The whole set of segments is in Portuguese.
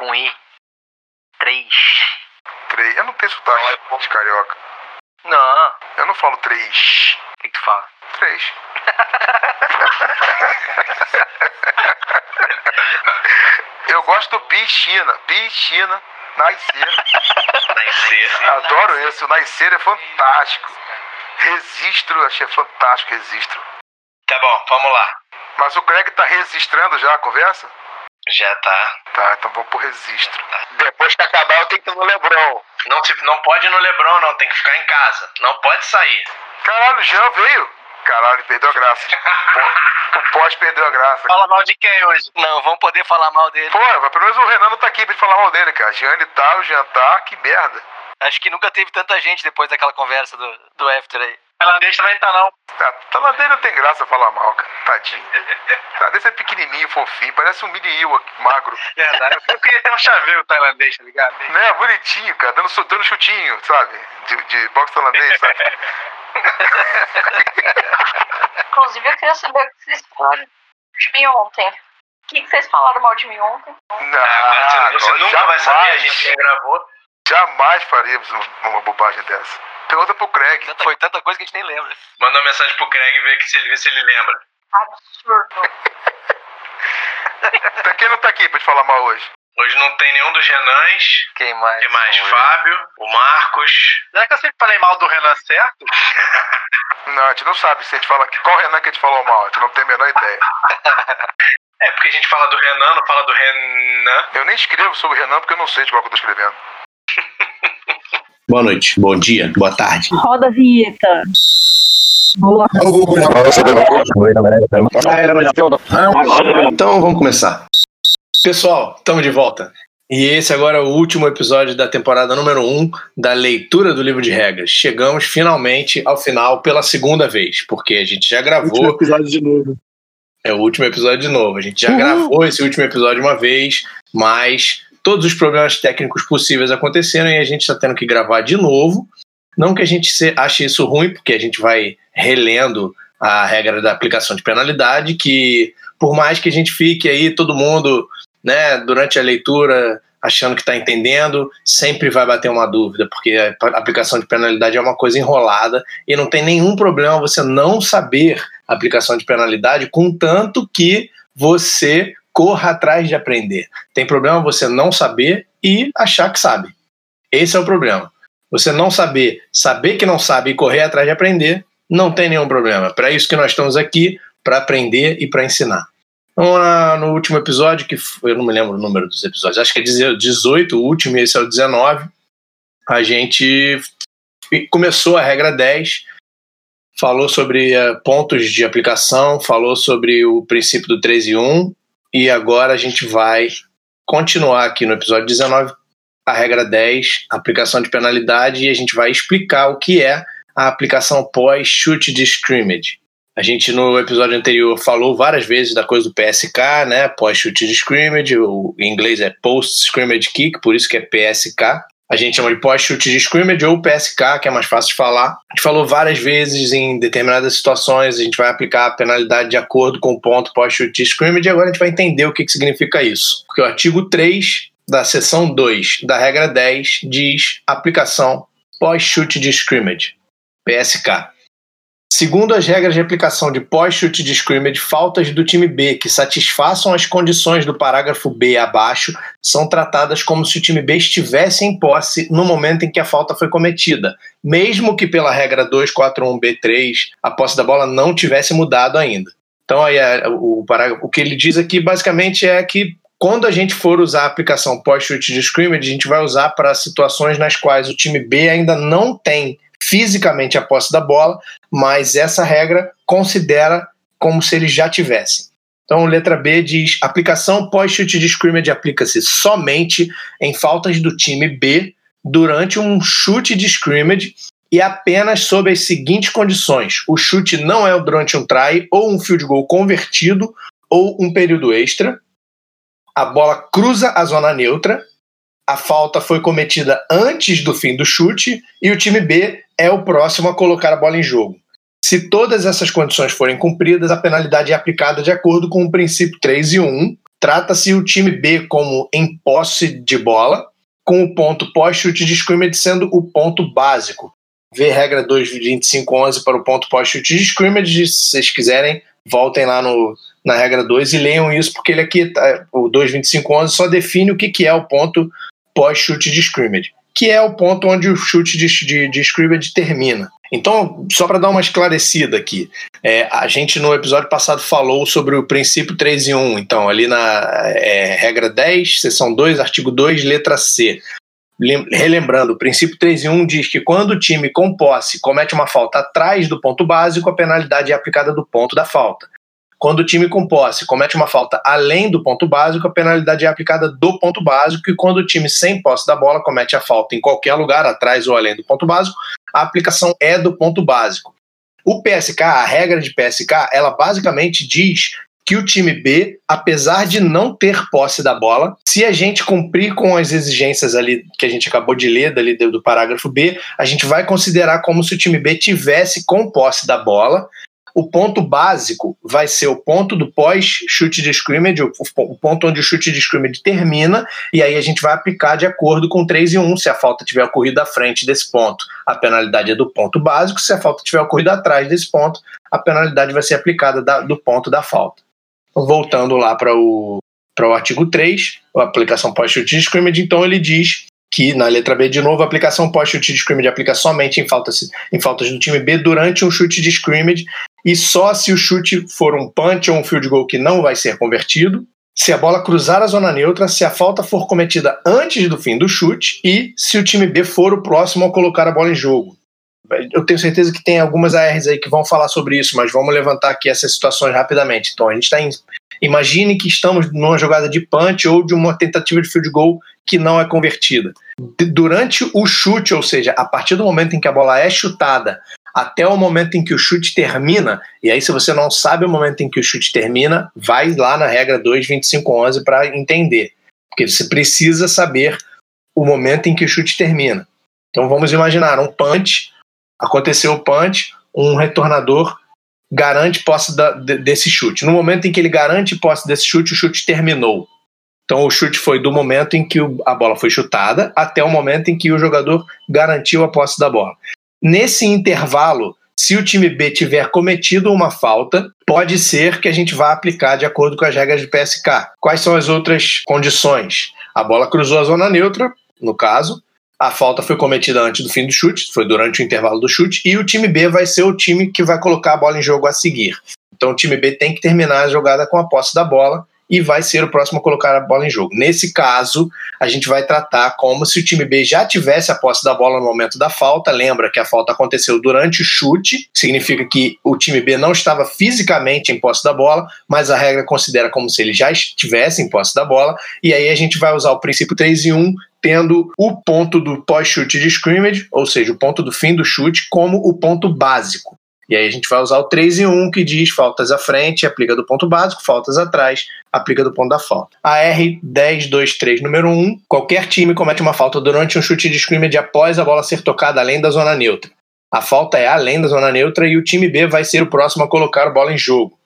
Com I. Três. Três. Eu não tenho sotaque de carioca. Não. Eu não falo três. O que, que tu fala? Três. Eu gosto do piscina. Piscina. Nascer. Nascer. Adoro esse. O nascer é fantástico. Registro, achei fantástico registro. Tá bom, vamos lá. Mas o Craig tá registrando já a conversa? Já tá. Tá, então vamos pro registro. Depois que acabar, eu tenho que ir no Lebron. Não, tipo, não pode ir no Lebron, não. Tem que ficar em casa. Não pode sair. Caralho, o Jean veio. Caralho, perdeu a graça. O pós perdeu a graça. Fala mal de quem hoje? Não, vamos poder falar mal dele. Pô, mas pelo menos o Renan não tá aqui pra gente falar mal dele, cara. Jean ele tá, o Jean tá, que merda. Acho que nunca teve tanta gente depois daquela conversa do, do After aí. Tailandês também tá não. Tá, Talandês não tem graça falar mal, cara. Tadinho. Talandês é pequenininho, fofinho, parece um mini Ewok magro. Verdade. Eu queria ter um chaveiro tailandês, tá ligado? Né, bonitinho, cara, dando, dando chutinho, sabe? De, de boxe tailandês, sabe? Inclusive, eu queria saber o que vocês falaram de mim ontem. O que, que vocês falaram mal de mim ontem? Não, Ah, você, você não, nunca vai saber, a jamais, gente já gravou. jamais faríamos um- uma bobagem dessa. Pergunta pro Craig. Tanta- foi tanta coisa que a gente nem lembra. Manda uma mensagem pro Craig e vê, se ele, vê se ele lembra. Absurdo. Então, quem não tá aqui pra te falar mal hoje? Hoje não tem nenhum dos Renãs. Quem mais? Quem mais? Fábio, o Marcos. Será que eu sempre falei mal do Renan certo? Não, a gente não sabe se a gente fala que qual Renan que a gente falou mal, a gente não tem a menor ideia. É porque a gente fala do Renan, não fala do Renan. Eu nem escrevo sobre o Renan porque eu não sei de qual que eu tô escrevendo. Boa noite, bom dia, boa tarde. Roda a vinheta. Boa. Então vamos começar. Pessoal, estamos de volta. E esse agora é o último episódio da temporada número 1 um da leitura do livro de regras. Chegamos finalmente ao final pela segunda vez, porque a gente já gravou. Último episódio de novo. É o último episódio de novo. A gente já gravou esse último episódio uma vez, mas todos os problemas técnicos possíveis aconteceram e a gente está tendo que gravar de novo. Não que a gente ache isso ruim, porque a gente vai relendo a regra da aplicação de penalidade, que por mais que a gente fique aí, todo mundo, né, durante a leitura achando que está entendendo, sempre vai bater uma dúvida, porque a aplicação de penalidade é uma coisa enrolada e não tem nenhum problema você não saber a aplicação de penalidade, contanto que você corra atrás de aprender. Tem problema você não saber e achar que sabe. Esse é o problema. Você não saber, saber que não sabe e correr atrás de aprender, não tem nenhum problema. Para isso que nós estamos aqui, para aprender e para ensinar. Na- no último episódio, que eu não me lembro o número dos episódios, acho que é 18, o último, e esse é o 19, a gente começou a regra 10, falou sobre eh, pontos de aplicação, falou sobre o princípio do 3 e 1, e agora a gente vai continuar aqui no episódio 19, a regra 10, aplicação de penalidade, e a gente vai explicar o que é a aplicação pós-chute de scrimmage. A gente no episódio anterior falou várias vezes da coisa do PSK, né? Pós-chute de scrimmage, o, em inglês é post-scrimmage kick, por isso que é PSK. A gente chama de pós-chute de scrimmage ou PSK, que é mais fácil de falar. A gente falou várias vezes em determinadas situações, a gente vai aplicar a penalidade de acordo com o ponto pós-chute de scrimmage e agora a gente vai entender o que, que significa isso. Porque o artigo 3 da seção 2 da regra 10 diz aplicação pós-chute de scrimmage, PSK. Segundo as regras de aplicação de pós-chute de scrimmage, faltas do time B que satisfaçam as condições do parágrafo B abaixo são tratadas como se o time B estivesse em posse no momento em que a falta foi cometida, mesmo que pela regra 241B3 a posse da bola não tivesse mudado ainda. Então aí o, parágrafo, o que ele diz aqui basicamente é que quando a gente for usar a aplicação pós-chute de scrimmage, a gente vai usar para situações nas quais o time B ainda não tem fisicamente a posse da bola, mas essa regra considera como se eles já tivessem. Então, letra B diz: aplicação pós-chute de scrimmage aplica-se somente em faltas do time B durante um chute de scrimmage e apenas sob as seguintes condições: o chute não é durante um try ou um field goal convertido ou um período extra, a bola cruza a zona neutra, a falta foi cometida antes do fim do chute e o time B é o próximo a colocar a bola em jogo. Se todas essas condições forem cumpridas, a penalidade é aplicada de acordo com o princípio 3 e 1, trata-se o time B como em posse de bola, com o ponto pós-chute de scrimmage sendo o ponto básico. Vê regra 2.25.11 para o ponto pós-chute de scrimmage, se vocês quiserem, voltem lá no, na regra 2 e leiam isso, porque ele aqui, tá, o 2.25.11 só define o que, que é o ponto pós-chute de scrimmage, que é o ponto onde o chute de, de, de scrimmage termina. Então, só para dar uma esclarecida aqui, é, a gente no episódio passado falou sobre o princípio 3 em 1. Então, ali na é, regra 10, seção 2, artigo 2, letra C. Relembrando, o princípio 3 em 1 diz que quando o time com posse comete uma falta atrás do ponto básico, a penalidade é aplicada do ponto da falta. Quando o time com posse comete uma falta além do ponto básico, a penalidade é aplicada do ponto básico, e quando o time sem posse da bola comete a falta em qualquer lugar, atrás ou além do ponto básico, a aplicação é do ponto básico. O PSK, a regra de PSK, ela basicamente diz que o time B, apesar de não ter posse da bola, se a gente cumprir com as exigências ali que a gente acabou de ler do parágrafo B, a gente vai considerar como se o time B tivesse com posse da bola o ponto básico vai ser o ponto do pós-chute de scrimmage, o ponto onde o chute de scrimmage termina, e aí a gente vai aplicar de acordo com 3 e 1. Se a falta tiver ocorrido à frente desse ponto, a penalidade é do ponto básico. Se a falta tiver ocorrido atrás desse ponto, a penalidade vai ser aplicada da, do ponto da falta. Voltando lá para o, o artigo 3, a aplicação pós-chute de scrimmage, então ele diz que na letra B, de novo, a aplicação pós-chute de scrimmage aplica somente em faltas, em faltas do time B durante um chute de scrimmage e só se o chute for um punch ou um field goal que não vai ser convertido, se a bola cruzar a zona neutra, se a falta for cometida antes do fim do chute e se o time B for o próximo a colocar a bola em jogo. Eu tenho certeza que tem algumas ARs aí que vão falar sobre isso, mas vamos levantar aqui essas situações rapidamente. Então, a gente está em. Imagine que estamos numa jogada de punch ou de uma tentativa de field goal que não é convertida. Durante o chute, ou seja, a partir do momento em que a bola é chutada até o momento em que o chute termina, e aí se você não sabe o momento em que o chute termina, vai lá na regra 2.25.11 para entender. Porque você precisa saber o momento em que o chute termina. Então vamos imaginar um punch, aconteceu o punch, um retornador garante posse da, desse chute. No momento em que ele garante posse desse chute, o chute terminou. Então o chute foi do momento em que a bola foi chutada até o momento em que o jogador garantiu a posse da bola. Nesse intervalo, se o time B tiver cometido uma falta, pode ser que a gente vá aplicar de acordo com as regras de PSK. Quais são as outras condições? A bola cruzou a zona neutra, no caso, a falta foi cometida antes do fim do chute, foi durante o intervalo do chute, e o time B vai ser o time que vai colocar a bola em jogo a seguir. Então o time B tem que terminar a jogada com a posse da bola e vai ser o próximo a colocar a bola em jogo. Nesse caso, a gente vai tratar como se o time B já tivesse a posse da bola no momento da falta. Lembra que a falta aconteceu durante o chute, significa que o time B não estava fisicamente em posse da bola, mas a regra considera como se ele já estivesse em posse da bola, e aí a gente vai usar o princípio 3 em 1 tendo o ponto do pós-chute de scrimmage, ou seja, o ponto do fim do chute, como o ponto básico. E aí a gente vai usar o 3 e 1 que diz faltas à frente, aplica do ponto básico, faltas atrás, aplica do ponto da falta. A R1023 número 1, qualquer time comete uma falta durante um chute de scrimmage após a bola ser tocada além da zona neutra. A falta é além da zona neutra e o time B vai ser o próximo a colocar a bola em jogo.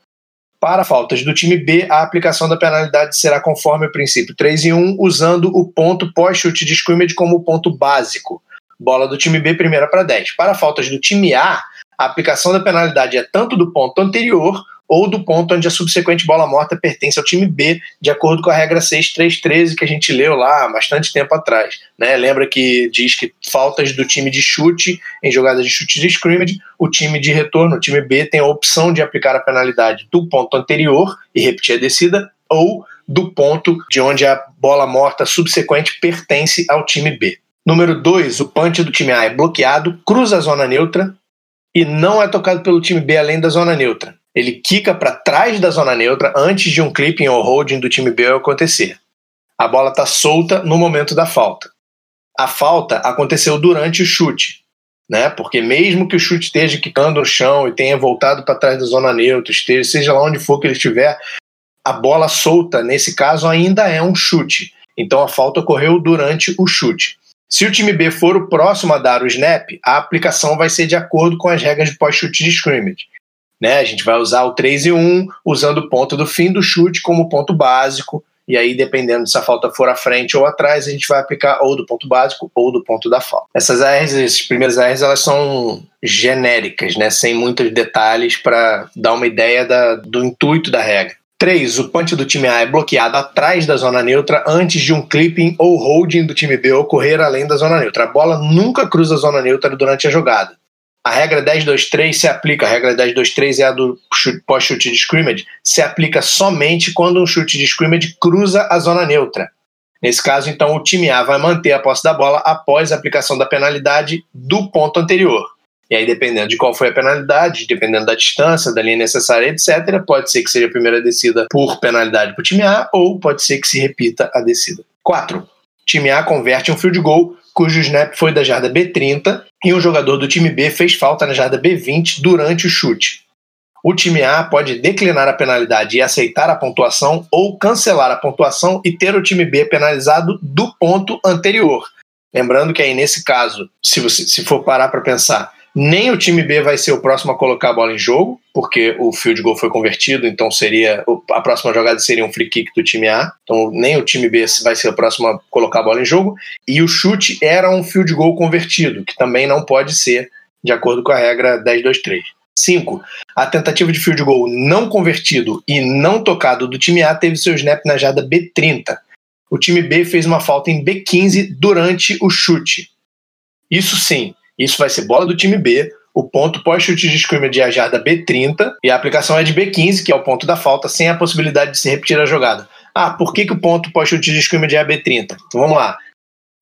Para faltas do time B, a aplicação da penalidade será conforme o princípio 3 e 1, usando o ponto pós-chute de scrimmage como ponto básico. Bola do time B, primeira para 10. Para faltas do time A, a aplicação da penalidade é tanto do ponto anterior ou do ponto onde a subsequente bola morta pertence ao time B, de acordo com a regra 6313 que a gente leu lá há bastante tempo atrás. Né? Lembra que diz que faltas do time de chute em jogadas de chute de scrimmage, o time de retorno, o time B, tem a opção de aplicar a penalidade do ponto anterior e repetir a descida, ou do ponto de onde a bola morta subsequente pertence ao time B. Número 2, o punch do time A é bloqueado, cruza a zona neutra, e não é tocado pelo time B além da zona neutra. Ele quica para trás da zona neutra antes de um clipping ou holding do time B acontecer. A bola está solta no momento da falta. A falta aconteceu durante o chute, né? Porque mesmo que o chute esteja quicando no chão e tenha voltado para trás da zona neutra, esteja, seja lá onde for que ele estiver, a bola solta, nesse caso, ainda é um chute. Então a falta ocorreu durante o chute. Se o time B for o próximo a dar o snap, a aplicação vai ser de acordo com as regras de pós-chute de scrimmage. Né? A gente vai usar o 3 e 1, usando o ponto do fim do chute como ponto básico, e aí, dependendo se a falta for à frente ou atrás, a gente vai aplicar ou do ponto básico ou do ponto da falta. Essas ARs, essas primeiras ARs, elas são genéricas, né, sem muitos detalhes para dar uma ideia da, do intuito da regra. 3. O punch do time A é bloqueado atrás da zona neutra antes de um clipping ou holding do time B ocorrer além da zona neutra. A bola nunca cruza a zona neutra durante a jogada. A regra 10-2-3 se aplica, a regra 10-2-3 é a do pós-chute de scrimmage, se aplica somente quando um chute de scrimmage cruza a zona neutra. Nesse caso, então, o time A vai manter a posse da bola após a aplicação da penalidade do ponto anterior. E aí, dependendo de qual foi a penalidade, dependendo da distância, da linha necessária, etc., pode ser que seja a primeira descida por penalidade para o time A, ou pode ser que se repita a descida. 4. Time A converte um field goal cujo snap foi da jarda B30 e um jogador do time B fez falta na jarda B20 durante o chute. O time A pode declinar a penalidade e aceitar a pontuação ou cancelar a pontuação e ter o time B penalizado do ponto anterior. Lembrando que aí nesse caso, se você se for parar para pensar, nem o time B vai ser o próximo a colocar a bola em jogo, porque o field goal foi convertido, então seria a próxima jogada seria um free kick do time A. Então nem o time B vai ser o próximo a colocar a bola em jogo. E o chute era um field goal convertido, que também não pode ser de acordo com a regra 10-2-3. 5. A tentativa de field goal não convertido e não tocado do time A teve seu snap na jada B30. O time B fez uma falta em B15 durante o chute. Isso sim, isso vai ser bola do time B, o ponto pós-chute de scrimmage é a jarda B30 e a aplicação é de B15, que é o ponto da falta, sem a possibilidade de se repetir a jogada. Ah, por que, que o ponto pós-chute de scrimmage é a B30? Então vamos lá.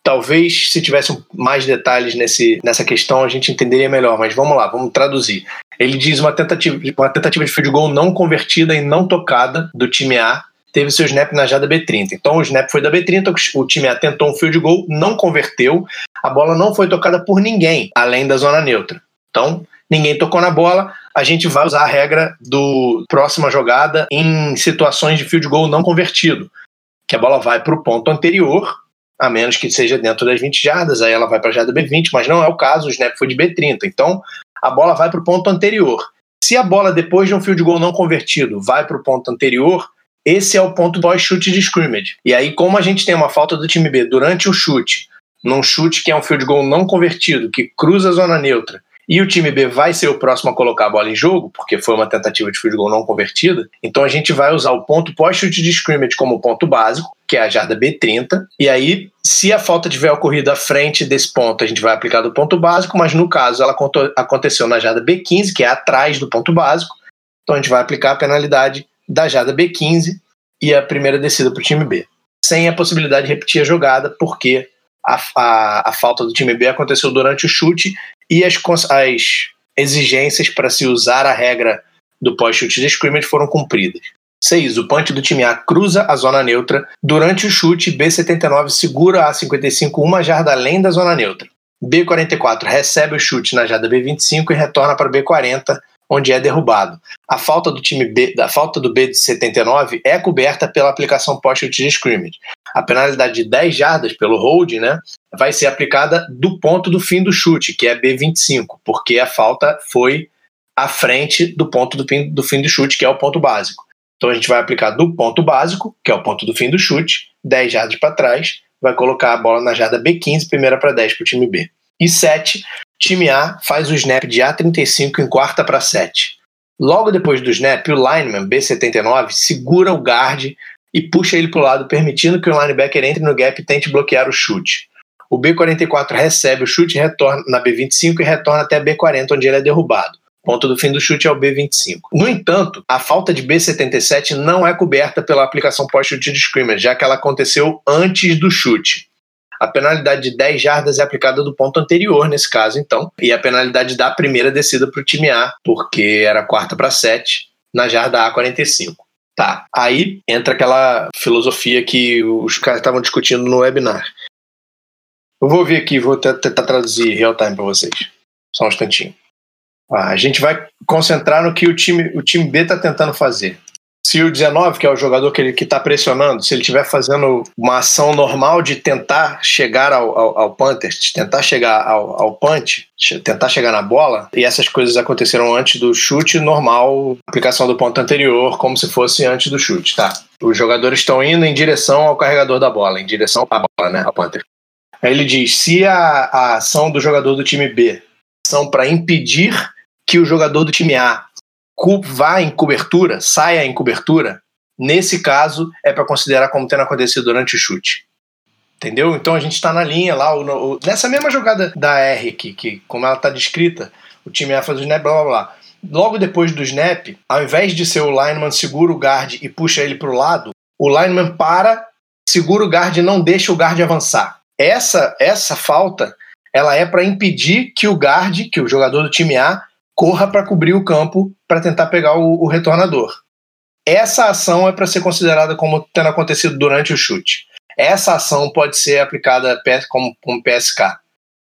Talvez se tivesse mais detalhes nesse, nessa questão a gente entenderia melhor, mas vamos lá, vamos traduzir. Ele diz uma tentativa, uma tentativa de field goal não convertida e não tocada do time A teve seu snap na jada B30. Então o snap foi da B30, o time A tentou um field goal, não converteu, a bola não foi tocada por ninguém, além da zona neutra. Então, ninguém tocou na bola, a gente vai usar a regra do próxima jogada em situações de field goal não convertido, que a bola vai para o ponto anterior, a menos que seja dentro das 20 jardas, aí ela vai para a jarda B20, mas não é o caso, o snap foi de B30. Então, a bola vai para o ponto anterior. Se a bola, depois de um field goal não convertido, vai para o ponto anterior, esse é o ponto pós-chute de scrimmage. E aí, como a gente tem uma falta do time B durante o chute, num chute que é um field goal não convertido, que cruza a zona neutra, e o time B vai ser o próximo a colocar a bola em jogo, porque foi uma tentativa de field goal não convertida, então a gente vai usar o ponto pós-chute de scrimmage como ponto básico, que é a jarda B30, e aí, se a falta tiver ocorrido à frente desse ponto, a gente vai aplicar do ponto básico, mas no caso ela aconteceu na jarda B15, que é atrás do ponto básico, então a gente vai aplicar a penalidade da jada B15 e a primeira descida para o time B, sem a possibilidade de repetir a jogada, porque a, a, a falta do time B aconteceu durante o chute e as, as exigências para se usar a regra do pós-chute de scrimmage foram cumpridas. 6. O punch do time A cruza a zona neutra. Durante o chute, B79 segura a 55 uma jarda além da zona neutra. B44 recebe o chute na jarda B25 e retorna para B40, onde é derrubado. A falta do time B, da falta do B de 79 é coberta pela aplicação pós-chute de scrimmage. A penalidade de 10 jardas pelo holding, né, vai ser aplicada do ponto do fim do chute, que é B25, porque a falta foi à frente do ponto do fim, do fim do chute, que é o ponto básico. Então a gente vai aplicar do ponto básico, que é o ponto do fim do chute, 10 jardas para trás, vai colocar a bola na jarda B15, primeira para 10 para o time B. E 7, time A faz o snap de A35 em quarta para 7. Logo depois do snap, o lineman B79 segura o guard e puxa ele para o lado, permitindo que o linebacker entre no gap e tente bloquear o chute. O B44 recebe o chute retorna na B25 e retorna até a B40, onde ele é derrubado. Ponto do fim do chute é o B25. No entanto, a falta de B77 não é coberta pela aplicação pós-chute de scrimmage, já que ela aconteceu antes do chute. A penalidade de 10 jardas é aplicada do ponto anterior, nesse caso, então. E a penalidade da primeira descida para o time A, porque era quarta para 7, na jarda A45. Tá, aí entra aquela filosofia que os caras estavam discutindo no webinar. Eu vou vir aqui, vou tentar traduzir real time para vocês. Só um instantinho. Ah, a gente vai concentrar no que o time, o time B está tentando fazer. Se o 19, que é o jogador que ele que está pressionando, se ele estiver fazendo uma ação normal de tentar chegar ao, ao, ao de tentar chegar ao, ao punch, tentar chegar na bola, e essas coisas aconteceram antes do chute, normal, aplicação do ponto anterior, como se fosse antes do chute, tá? Os jogadores estão indo em direção ao carregador da bola, em direção à bola, né? Ao punter. Aí ele diz: se a, a ação do jogador do time B são para impedir que o jogador do time A vá em cobertura, saia em cobertura, nesse caso é para considerar como tendo acontecido durante o chute. Entendeu? Então a gente está na linha lá, o- o- nessa mesma jogada da R aqui, que como ela está descrita, o time A faz o snap, blá blá blá. Logo depois do snap, ao invés de ser o lineman segura o guard e puxa ele para o lado, o lineman para, segura o guard e não deixa o guard avançar. Essa, essa falta ela é para impedir que o guard, que o jogador do time A, corra para cobrir o campo para tentar pegar o, o retornador. Essa ação é para ser considerada como tendo acontecido durante o chute. Essa ação pode ser aplicada como, como PSK.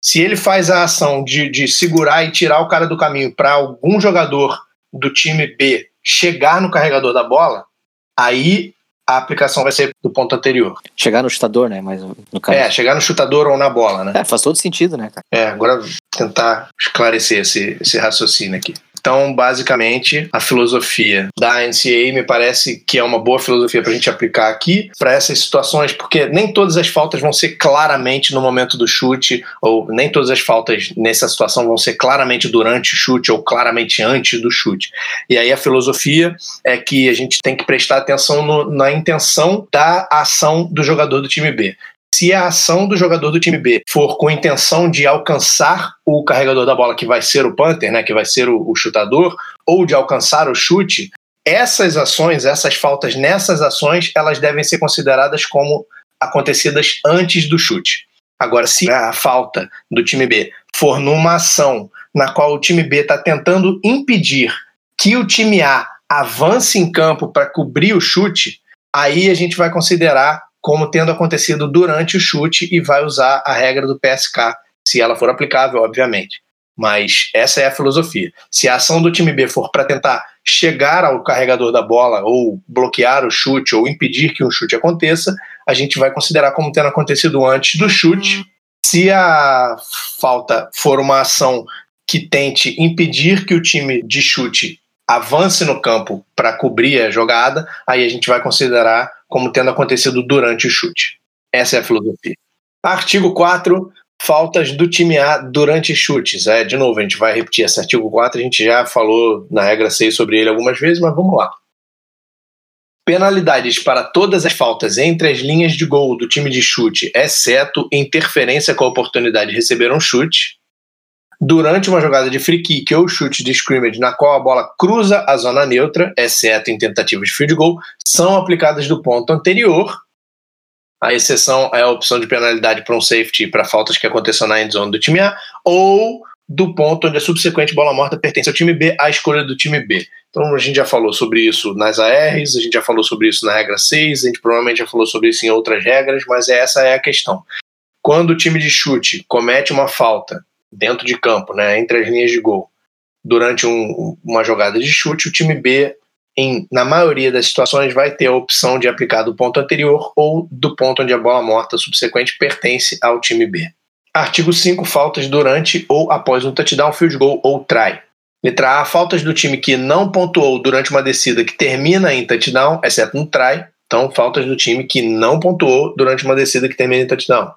Se ele faz a ação de, de segurar e tirar o cara do caminho para algum jogador do time B chegar no carregador da bola, aí a aplicação vai ser do ponto anterior. Chegar no chutador, né? Mas no caso. É, chegar no chutador ou na bola, né? É, faz todo sentido, né, cara? É, agora tentar esclarecer esse, esse raciocínio aqui. Então, basicamente, a filosofia da NCAA me parece que é uma boa filosofia para a gente aplicar aqui para essas situações, porque nem todas as faltas vão ser claramente no momento do chute, ou nem todas as faltas nessa situação vão ser claramente durante o chute ou claramente antes do chute. E aí a filosofia é que a gente tem que prestar atenção no- na intenção da ação do jogador do time B. Se a ação do jogador do time B for com intenção de alcançar o carregador da bola, que vai ser o punter, né, que vai ser o, o chutador, ou de alcançar o chute, essas ações, essas faltas nessas ações, elas devem ser consideradas como acontecidas antes do chute. Agora, se a falta do time B for numa ação na qual o time B está tentando impedir que o time A avance em campo para cobrir o chute, aí a gente vai considerar como tendo acontecido durante o chute e vai usar a regra do PSK, se ela for aplicável, obviamente. Mas essa é a filosofia. Se a ação do time B for para tentar chegar ao carregador da bola, ou bloquear o chute, ou impedir que um chute aconteça, a gente vai considerar como tendo acontecido antes do chute. Se a falta for uma ação que tente impedir que o time de chute avance no campo para cobrir a jogada, aí a gente vai considerar como tendo acontecido durante o chute. Essa é a filosofia. Artigo 4, faltas do time A durante chutes. É, de novo, a gente vai repetir esse artigo 4, a gente já falou na regra 6 sobre ele algumas vezes, mas vamos lá. Penalidades para todas as faltas entre as linhas de gol do time de chute, exceto interferência com a oportunidade de receber um chute, durante uma jogada de free kick ou chute de scrimmage na qual a bola cruza a zona neutra, exceto em tentativas de field goal, são aplicadas do ponto anterior. A exceção é a opção de penalidade para um safety para faltas que aconteçam na endzone do time A ou do ponto onde a subsequente bola morta pertence ao time B, à escolha do time B. Então a gente já falou sobre isso nas ARs, a gente já falou sobre isso na regra 6, a gente provavelmente já falou sobre isso em outras regras, mas essa é a questão. Quando o time de chute comete uma falta dentro de campo, né, entre as linhas de gol, durante um, uma jogada de chute, o time B, em, na maioria das situações, vai ter a opção de aplicar do ponto anterior ou do ponto onde a bola morta subsequente pertence ao time B. Artigo 5. Faltas durante ou após um touchdown, field goal ou try. Letra A. Faltas do time que não pontuou durante uma descida que termina em touchdown, exceto no try. Então, faltas do time que não pontuou durante uma descida que termina em touchdown.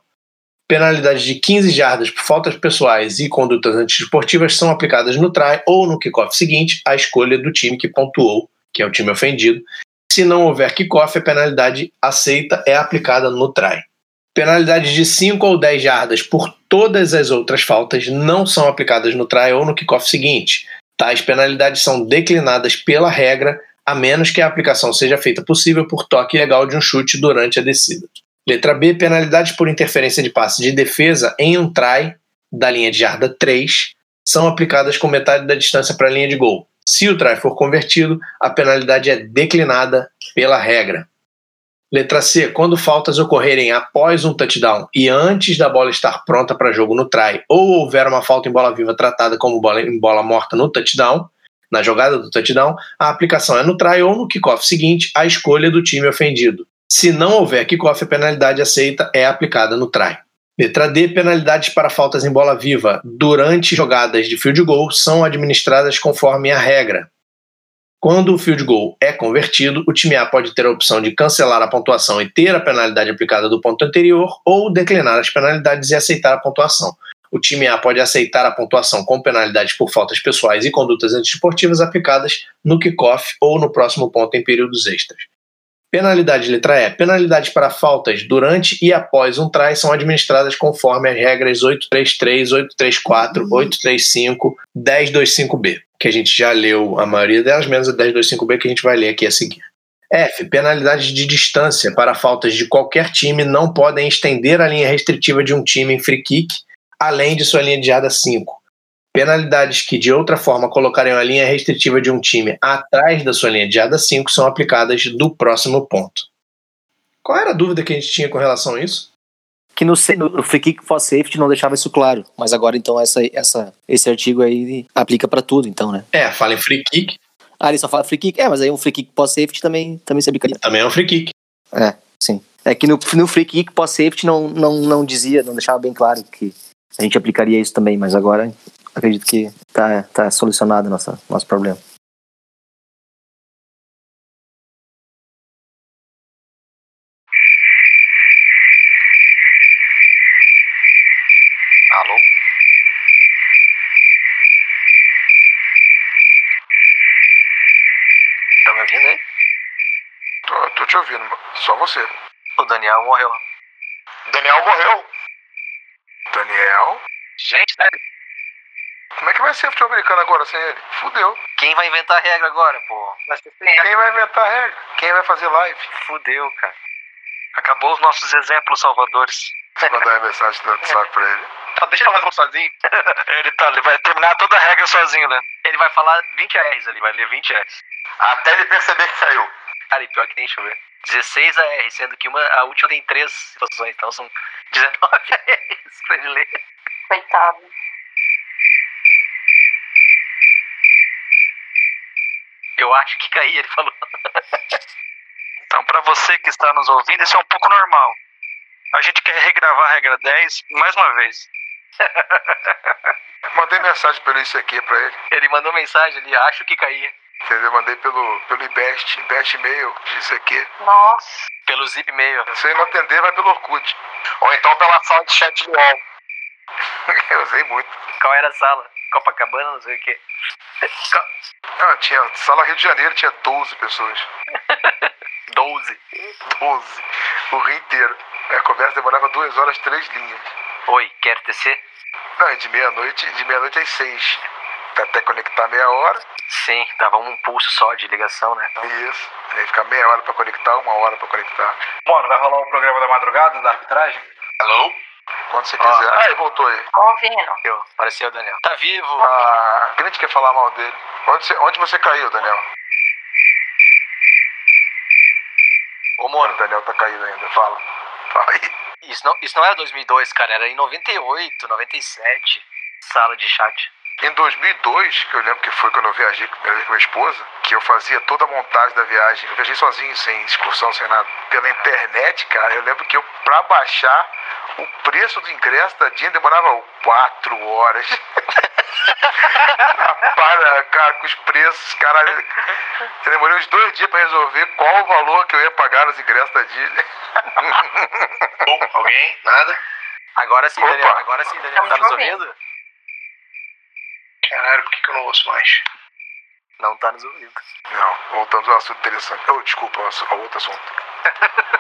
Penalidades de 15 jardas por faltas pessoais e condutas antidesportivas são aplicadas no try ou no kickoff seguinte, à escolha do time que pontuou, que é o time ofendido. Se não houver kickoff, a penalidade aceita é aplicada no try. Penalidades de 5 ou 10 jardas por todas as outras faltas não são aplicadas no try ou no kickoff seguinte. Tais penalidades são declinadas pela regra, a menos que a aplicação seja feita possível por toque ilegal de um chute durante a descida. Letra B, penalidades por interferência de passe de defesa em um try da linha de jarda 3 são aplicadas com metade da distância para a linha de gol. Se o try for convertido, a penalidade é declinada pela regra. Letra C, quando faltas ocorrerem após um touchdown e antes da bola estar pronta para jogo no try, ou houver uma falta em bola viva tratada como bola em bola morta no touchdown, na jogada do touchdown, a aplicação é no try ou no kickoff seguinte, a escolha do time ofendido. Se não houver kickoff, a penalidade aceita é aplicada no try. Letra D, penalidades para faltas em bola viva durante jogadas de field goal são administradas conforme a regra. Quando o field goal é convertido, o time A pode ter a opção de cancelar a pontuação e ter a penalidade aplicada do ponto anterior, ou declinar as penalidades e aceitar a pontuação. O time A pode aceitar a pontuação com penalidades por faltas pessoais e condutas antiesportivas aplicadas no kickoff ou no próximo ponto em períodos extras. Penalidade letra E. Penalidades para faltas durante e após um try são administradas conforme as regras 833, 834, 835, 1025B, que a gente já leu a maioria delas, menos a 1025B que a gente vai ler aqui a seguir. F. Penalidades de distância para faltas de qualquer time não podem estender a linha restritiva de um time em free kick, além de sua linha de jarda 5. Penalidades que de outra forma colocariam a linha restritiva de um time atrás da sua linha de jarda 5 são aplicadas do próximo ponto. Qual era a dúvida que a gente tinha com relação a isso? Que no, no free kick for safety não deixava isso claro. Mas agora, então, essa, essa, esse artigo aí aplica pra tudo, então, né? É, fala em free kick, Ah, ele só fala free kick. É, mas aí um free kick pós safety também, também se aplicaria. também é um free kick. É, sim. É que no, no free kick pós safety não, não, não dizia, não deixava bem claro que a gente aplicaria isso também, mas agora acredito que tá, tá solucionado nosso, nosso problema. Alô? Tá me ouvindo aí? Tô, tô te ouvindo, só você. O Daniel morreu. Daniel morreu. Daniel? Gente, né? Como é que vai ser futebol americano agora sem ele? Fudeu. Quem vai inventar a regra agora, pô? Vai ser sem Quem vai inventar a regra? Quem vai fazer live? Fudeu, cara. Acabou os nossos exemplos salvadores. Vou mandar uma mensagem no WhatsApp pra ele. Então deixa eu fazer sozinho. Ele tá, ele vai terminar toda a regra sozinho, né? Ele vai falar 20 R's ali, vai ler 20 R's. Até ele perceber que caiu. Cara, e pior que nem, deixa eu ver. 16 AR, sendo que uma, a última tem três situações, então são 19 ARs pra ele ler. Coitado. Eu acho que caí, ele falou. Então, pra você que está nos ouvindo, isso é um pouco normal. A gente quer regravar a regra 10 mais uma vez. Mandei mensagem pelo ICQ pra ele. Ele mandou mensagem ali, acho que caí. Entendeu? Mandei pelo, pelo IBEST, IBEST e-mail, ICQ. Nossa. Pelo zip e-mail. Se ele não atender, vai pelo Orkut. Ou então pela sala de chat do UOL. Eu usei muito. Qual era a sala? Copacabana, não sei o quê. Ah, tinha sala Rio de Janeiro, tinha 12 pessoas. 12. 12. O rio inteiro. A conversa demorava duas horas, três linhas. Oi, quer TC? Não, e de meia-noite, de meia-noite às seis. Até conectar meia hora. Sim, dava um pulso só de ligação, né? Isso. Aí ficar meia hora pra conectar, uma hora pra conectar. Mano, vai rolar o programa da madrugada, da arbitragem? Alô? Quando você quiser. Ah, ele voltou aí. Tô ouvindo. Eu, parecia o Daniel. Tá vivo? Ah, quem a gente quer falar mal dele? Onde você, onde você caiu, Daniel? Ô, O mano, Daniel tá caído ainda. Fala. Fala aí. isso não, isso não era 2002, cara. Era em 98, 97. Sala de chat. Em 2002, que eu lembro que foi quando eu viajei com com minha esposa, que eu fazia toda a montagem da viagem. Eu viajei sozinho, sem excursão, sem nada. Pela internet, cara, eu lembro que eu, pra baixar o preço do ingresso da Disney demorava quatro horas. Para, cara, com os preços, caralho. Eu demorei uns dois dias pra resolver qual o valor que eu ia pagar nos ingressos da Disney. Alguém? Nada? Agora sim, Opa. Daniel. Agora sim, Daniel. Tá nos ouvindo. Caralho, por que, que eu não ouço mais? Não tá nos ouvindo. Não, voltamos ao assunto interessante. Oh, desculpa, ao outro assunto.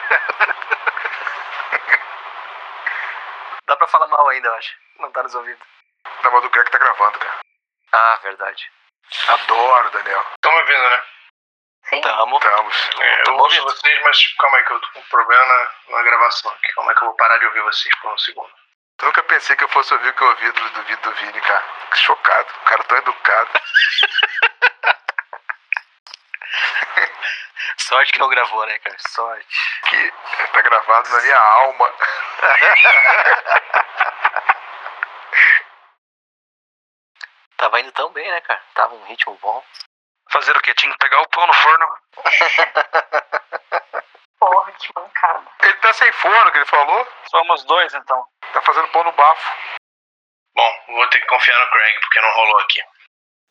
Dá pra falar mal ainda, eu acho. Não tá nos ouvindo. Não, mas o Crack tá gravando, cara. Ah, verdade. Adoro, Daniel. Estão me ouvindo, né? Sim. Tamo. Estamos. É, Tô eu vocês, mas calma aí que eu tô com um problema na, na gravação aqui. Como é que eu vou parar de ouvir vocês por um segundo? Eu nunca pensei que eu fosse ouvir o que eu ouvi do, do vídeo do Vini, cara. Que Chocado. O cara tão educado. Sorte que não gravou, né, cara? Sorte. Que tá gravado na minha alma. Tava indo tão bem, né, cara? Tava um ritmo bom. Fazer o quê? Tinha que pegar o pão no forno. Porra, que mancada. Ele tá sem forno, que ele falou. Somos dois, então. Tá fazendo pão no bafo. Bom, vou ter que confiar no Craig, porque não rolou aqui.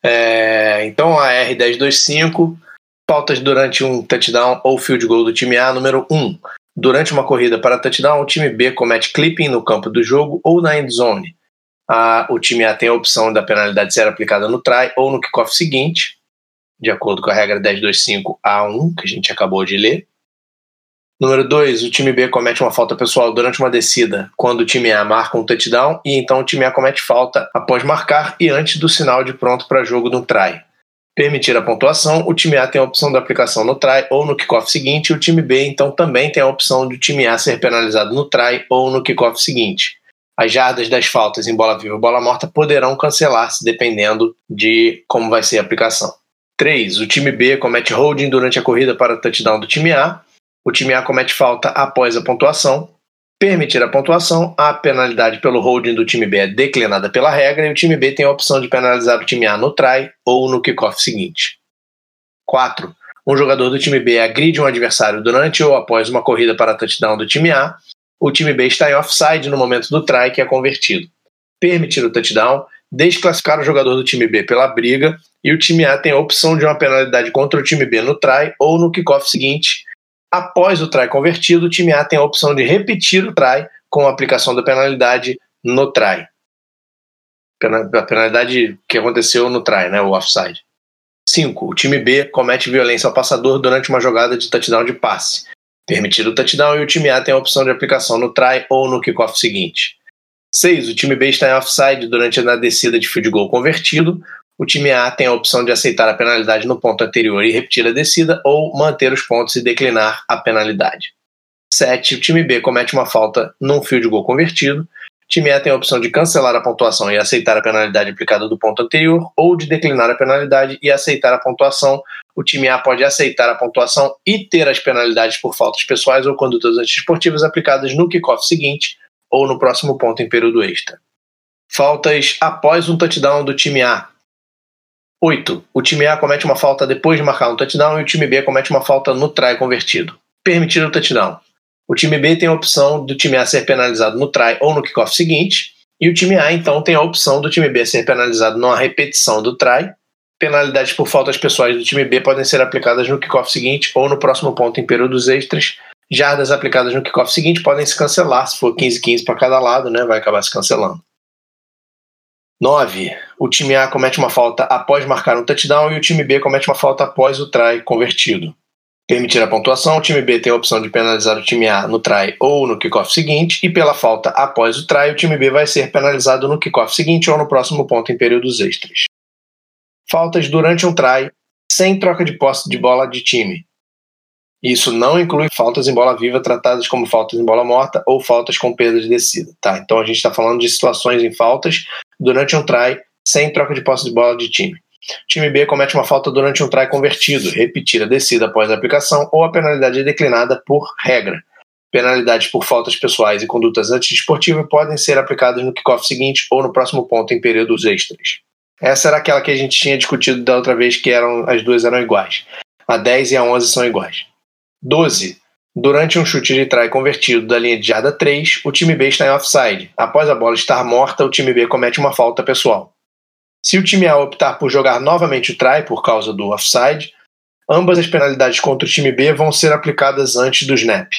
É, então a R1025, pautas durante um touchdown ou field goal do time A, número 1. Durante uma corrida para touchdown, o time B comete clipping no campo do jogo ou na end zone. Ah, o time A tem a opção da penalidade ser aplicada no try ou no kickoff seguinte, de acordo com a regra 1025A1, que a gente acabou de ler. Número 2, o time B comete uma falta pessoal durante uma descida, quando o time A marca um touchdown, e então o time A comete falta após marcar e antes do sinal de pronto para jogo no try. Permitir a pontuação, o time A tem a opção da aplicação no try ou no kickoff seguinte, e o time B então também tem a opção do time A ser penalizado no try ou no kickoff seguinte. As jardas das faltas em bola viva e bola morta poderão cancelar-se dependendo de como vai ser a aplicação. 3. O time B comete holding durante a corrida para o touchdown do time A, o time A comete falta após a pontuação. Permitir a pontuação, a penalidade pelo holding do time B é declinada pela regra e o time B tem a opção de penalizar o time A no try ou no kickoff seguinte. 4. Um jogador do time B agride um adversário durante ou após uma corrida para touchdown do time A. O time B está em offside no momento do try que é convertido. Permitir o touchdown, desclassificar o jogador do time B pela briga e o time A tem a opção de uma penalidade contra o time B no try ou no kickoff seguinte Após o try convertido, o time A tem a opção de repetir o try com a aplicação da penalidade no try. A penalidade que aconteceu no try, né, o offside. 5. O time B comete violência ao passador durante uma jogada de touchdown de passe. Permitido o touchdown e o time A tem a opção de aplicação no try ou no kickoff seguinte. 6. O time B está em offside durante a descida de field goal convertido o time A tem a opção de aceitar a penalidade no ponto anterior e repetir a descida, ou manter os pontos e declinar a penalidade. 7. O time B comete uma falta num field goal convertido. O time A tem a opção de cancelar a pontuação e aceitar a penalidade aplicada do ponto anterior, ou de declinar a penalidade e aceitar a pontuação. O time A pode aceitar a pontuação e ter as penalidades por faltas pessoais ou condutas antiesportivas aplicadas no kickoff seguinte ou no próximo ponto em período extra. Faltas após um touchdown do time A. 8. O time A comete uma falta depois de marcar um touchdown e o time B comete uma falta no try convertido. Permitir o touchdown. O time B tem a opção do time A ser penalizado no try ou no kickoff seguinte, e o time A então tem a opção do time B ser penalizado numa repetição do try. Penalidades por faltas pessoais do time B podem ser aplicadas no kickoff seguinte ou no próximo ponto em períodos extras. Jardas aplicadas no kickoff seguinte podem se cancelar, se for 15-15 para cada lado, né, vai acabar se cancelando. 9. O time A comete uma falta após marcar um touchdown e o time B comete uma falta após o try convertido. Permitir a pontuação, o time B tem a opção de penalizar o time A no try ou no kickoff seguinte, e pela falta após o try, o time B vai ser penalizado no kickoff seguinte ou no próximo ponto em períodos extras. Faltas durante um try, sem troca de posse de bola de time. Isso não inclui faltas em bola viva tratadas como faltas em bola morta ou faltas com perda de descida. Tá? Então a gente está falando de situações em faltas durante um try sem troca de posse de bola de time. Time B comete uma falta durante um try convertido, repetir a descida após a aplicação ou a penalidade é declinada por regra. Penalidades por faltas pessoais e condutas antidesportivas podem ser aplicadas no kickoff seguinte ou no próximo ponto em períodos extras. Essa era aquela que a gente tinha discutido da outra vez, que eram as duas eram iguais. A 10 e a 11 são iguais. 12. Durante um chute de try convertido da linha de jarda 3, o time B está em offside. Após a bola estar morta, o time B comete uma falta pessoal. Se o time A optar por jogar novamente o try por causa do offside, ambas as penalidades contra o time B vão ser aplicadas antes do snap.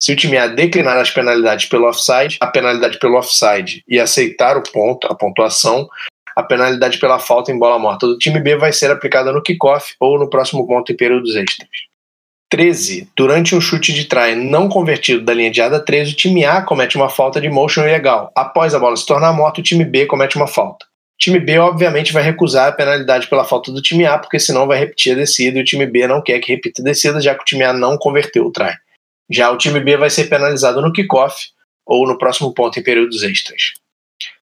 Se o time A declinar as penalidades pelo offside, a penalidade pelo offside e aceitar o ponto, a pontuação, a penalidade pela falta em bola morta do time B vai ser aplicada no kickoff ou no próximo ponto em períodos extras. 13. Durante um chute de try não convertido da linha de jarda 13, o time A comete uma falta de motion ilegal. Após a bola se tornar morta, o time B comete uma falta time B, obviamente, vai recusar a penalidade pela falta do time A, porque senão vai repetir a descida e o time B não quer que repita a descida, já que o time A não converteu o try. Já o time B vai ser penalizado no kickoff ou no próximo ponto em períodos extras.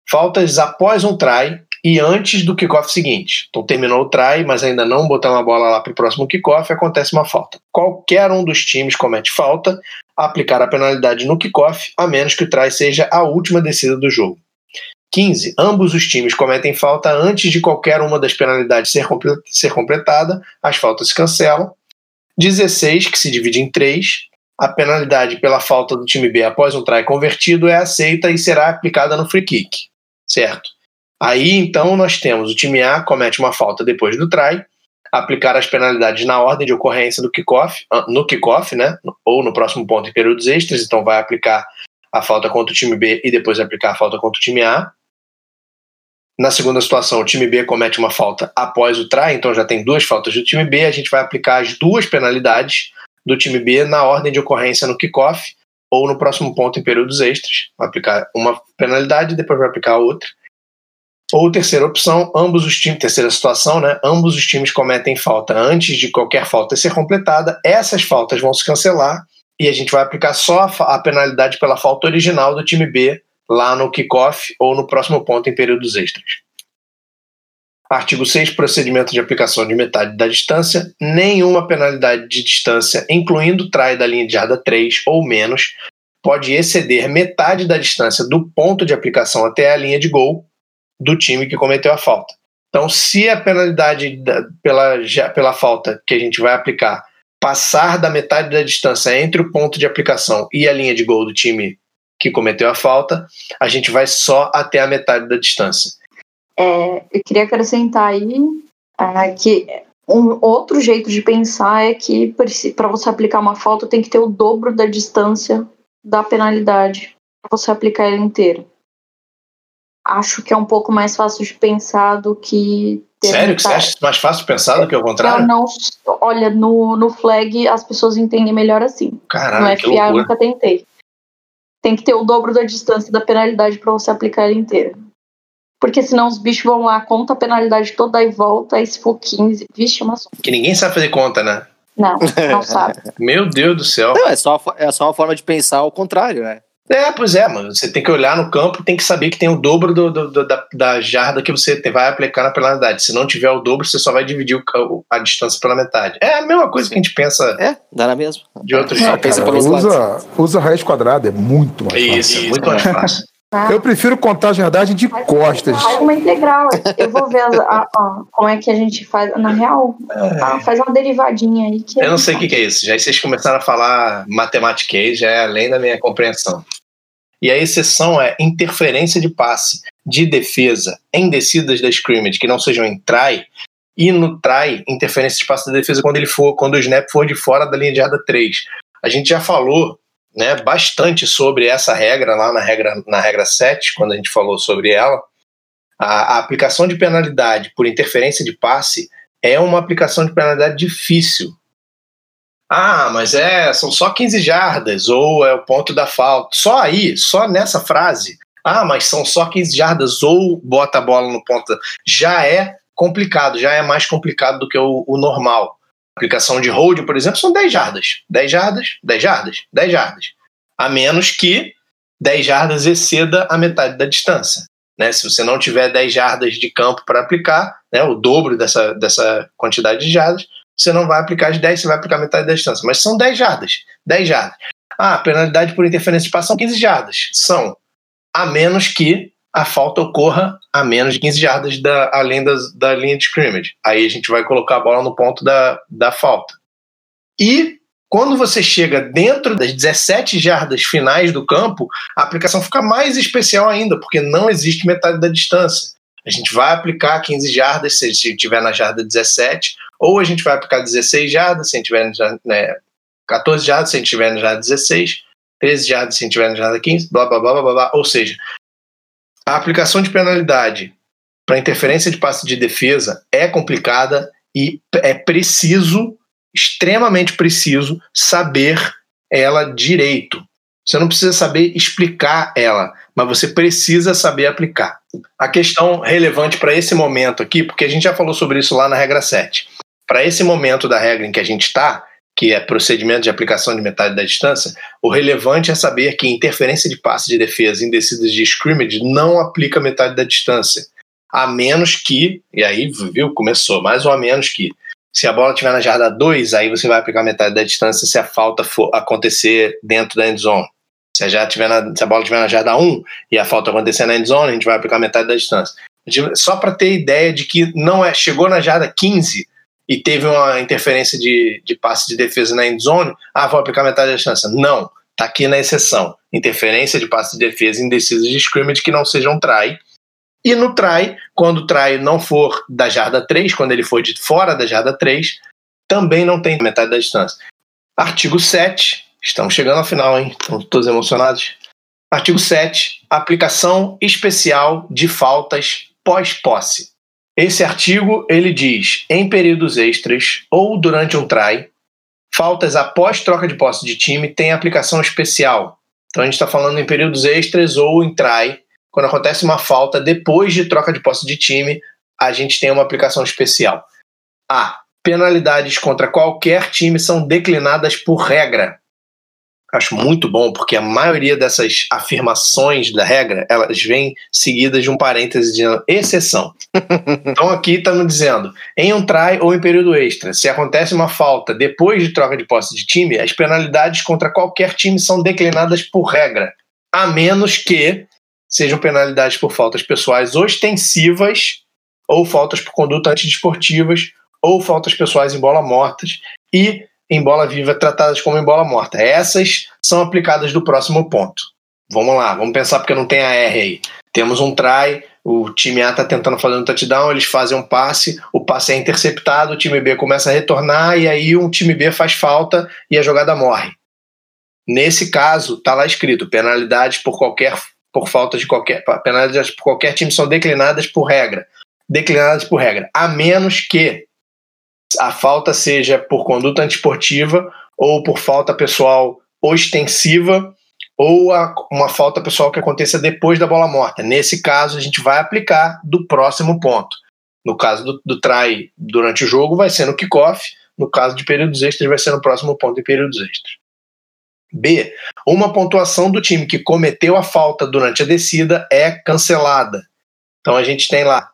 Faltas após um try e antes do kickoff seguinte. Então terminou o try, mas ainda não botamos a bola lá para o próximo kickoff, acontece uma falta. Qualquer um dos times comete falta, aplicar a penalidade no kickoff, a menos que o try seja a última descida do jogo. 15. Ambos os times cometem falta antes de qualquer uma das penalidades ser, ser completada, as faltas se cancelam. 16, que se divide em 3. A penalidade pela falta do time B após um try convertido é aceita e será aplicada no free kick. Certo? Aí então nós temos o time A comete uma falta depois do try, aplicar as penalidades na ordem de ocorrência do kickoff, ah, no kickoff, né? Ou no próximo ponto em períodos extras, então vai aplicar a falta contra o time B e depois aplicar a falta contra o time A. Na segunda situação, o time B comete uma falta após o try, então já tem duas faltas do time B. A gente vai aplicar as duas penalidades do time B na ordem de ocorrência no kickoff ou no próximo ponto em períodos extras. Vai aplicar uma penalidade e depois vai aplicar a outra. Ou terceira opção, ambos os times, terceira situação, né? Ambos os times cometem falta antes de qualquer falta ser completada. Essas faltas vão se cancelar e a gente vai aplicar só a penalidade pela falta original do time B lá no kickoff ou no próximo ponto em períodos extras. Artigo 6, procedimento de aplicação de metade da distância. Nenhuma penalidade de distância, incluindo trai da linha de jarda 3 ou menos, pode exceder metade da distância do ponto de aplicação até a linha de gol do time que cometeu a falta. Então, se a penalidade da, pela, pela falta que a gente vai aplicar passar da metade da distância entre o ponto de aplicação e a linha de gol do time que cometeu a falta, a gente vai só até a metade da distância. É, eu queria acrescentar aí é, que um outro jeito de pensar é que para você aplicar uma falta tem que ter o dobro da distância da penalidade para você aplicar ela inteira. Acho que é um pouco mais fácil de pensar do que. Sério? Que você acha mais fácil de pensar do que o contrário? Eu não, olha, no, no flag as pessoas entendem melhor assim. Caralho, no FA eu nunca tentei tem que ter o dobro da distância da penalidade para você aplicar ela inteira. Porque senão os bichos vão lá, conta a penalidade toda e volta, aí se for 15, vixe, é uma Que ninguém sabe fazer conta, né? Não, não sabe. Meu Deus do céu. Não, é só, é só uma forma de pensar ao contrário, né? É, pois é, mano. Você tem que olhar no campo e tem que saber que tem o dobro do, do, do da, da, jarda que você vai aplicar na penalidade. Se não tiver o dobro, você só vai dividir o, a distância pela metade. É a mesma coisa que a gente pensa. É, dá na mesma. De outros é, pensa cara, usa, usa raiz quadrada, é muito mais fácil. Isso, muito mais fácil. Eu prefiro contar a jardagem de faz, costas. Faz uma integral. Eu vou ver a, a, a, como é que a gente faz. Na real, é. faz uma derivadinha aí. Que eu não sei o que, que, é isso. Já vocês começaram a falar matemática aí, já é além da minha compreensão. E a exceção é interferência de passe de defesa em descidas da scrimmage que não sejam em try, e no try, interferência de passe de defesa quando ele for, quando o snap for de fora da linha de jarda 3. A gente já falou né, bastante sobre essa regra lá na regra, na regra 7, quando a gente falou sobre ela. A, a aplicação de penalidade por interferência de passe é uma aplicação de penalidade difícil, ah, mas é, são só 15 jardas, ou é o ponto da falta. Só aí, só nessa frase. Ah, mas são só 15 jardas, ou bota a bola no ponto. Já é complicado, já é mais complicado do que o, o normal. Aplicação de hold, por exemplo, são 10 jardas. 10 jardas, 10 jardas, 10 jardas. A menos que 10 jardas exceda a metade da distância. Né? Se você não tiver 10 jardas de campo para aplicar, né, o dobro dessa, dessa quantidade de jardas, você não vai aplicar as 10, você vai aplicar metade da distância. Mas são 10 jardas. 10 jardas. Ah, penalidade por interferência de passe são 15 jardas. São. A menos que a falta ocorra a menos de 15 jardas da, além das, da linha de scrimmage. Aí a gente vai colocar a bola no ponto da, da falta. E quando você chega dentro das 17 jardas finais do campo, a aplicação fica mais especial ainda, porque não existe metade da distância. A gente vai aplicar 15 jardas se estiver na jarda 17, ou a gente vai aplicar 16 jardas se a gente tiver né, 14 jardas se a gente tiver na jarda 16, 13 jardas se a gente tiver na jarda 15, blá blá blá blá blá. Ou seja, a aplicação de penalidade para interferência de passe de defesa é complicada e é preciso, extremamente preciso, saber ela direito. Você não precisa saber explicar ela, mas você precisa saber aplicar. A questão relevante para esse momento aqui, porque a gente já falou sobre isso lá na regra 7. Para esse momento da regra em que a gente está, que é procedimento de aplicação de metade da distância, o relevante é saber que interferência de passe de defesa em descidas de scrimmage não aplica metade da distância. A menos que, e aí, viu, começou, mais ou a menos que, se a bola estiver na jarda 2, aí você vai aplicar metade da distância se a falta for acontecer dentro da end zone Se a, jarda tiver na, se a bola estiver na jarda 1 e a falta acontecer na endzone, a gente vai aplicar metade da distância. Só para ter ideia de que não é chegou na jarda 15 e teve uma interferência de, de passe de defesa na endzone, ah, vou aplicar metade da distância. Não, tá aqui na exceção. Interferência de passe de defesa indecisos de scrimmage que não sejam try. E no try, quando o try não for da jarda 3, quando ele for de fora da jarda 3, também não tem metade da distância. Artigo 7, estamos chegando ao final, hein? Estão todos emocionados. Artigo 7, aplicação especial de faltas pós-posse. Esse artigo ele diz: em períodos extras ou durante um try, faltas após troca de posse de time têm aplicação especial. Então a gente está falando em períodos extras ou em try. Quando acontece uma falta depois de troca de posse de time, a gente tem uma aplicação especial. A. Penalidades contra qualquer time são declinadas por regra acho muito bom, porque a maioria dessas afirmações da regra, elas vêm seguidas de um parêntese de exceção. então aqui estamos dizendo, em um try ou em período extra, se acontece uma falta depois de troca de posse de time, as penalidades contra qualquer time são declinadas por regra, a menos que sejam penalidades por faltas pessoais ostensivas ou faltas por conduta antidesportivas ou faltas pessoais em bola mortas e em bola viva tratadas como em bola morta. Essas são aplicadas do próximo ponto. Vamos lá, vamos pensar porque não tem a R aí. Temos um try, o time A está tentando fazer um touchdown, eles fazem um passe, o passe é interceptado, o time B começa a retornar e aí um time B faz falta e a jogada morre. Nesse caso, está lá escrito: penalidades por qualquer por falta de qualquer penalidades por qualquer time são declinadas por regra. Declinadas por regra, a menos que a falta seja por conduta antisportiva ou por falta pessoal ostensiva ou a, uma falta pessoal que aconteça depois da bola morta. Nesse caso, a gente vai aplicar do próximo ponto. No caso do, do try durante o jogo, vai ser no kickoff. No caso de períodos extras, vai ser no próximo ponto de períodos extras. B. Uma pontuação do time que cometeu a falta durante a descida é cancelada. Então a gente tem lá,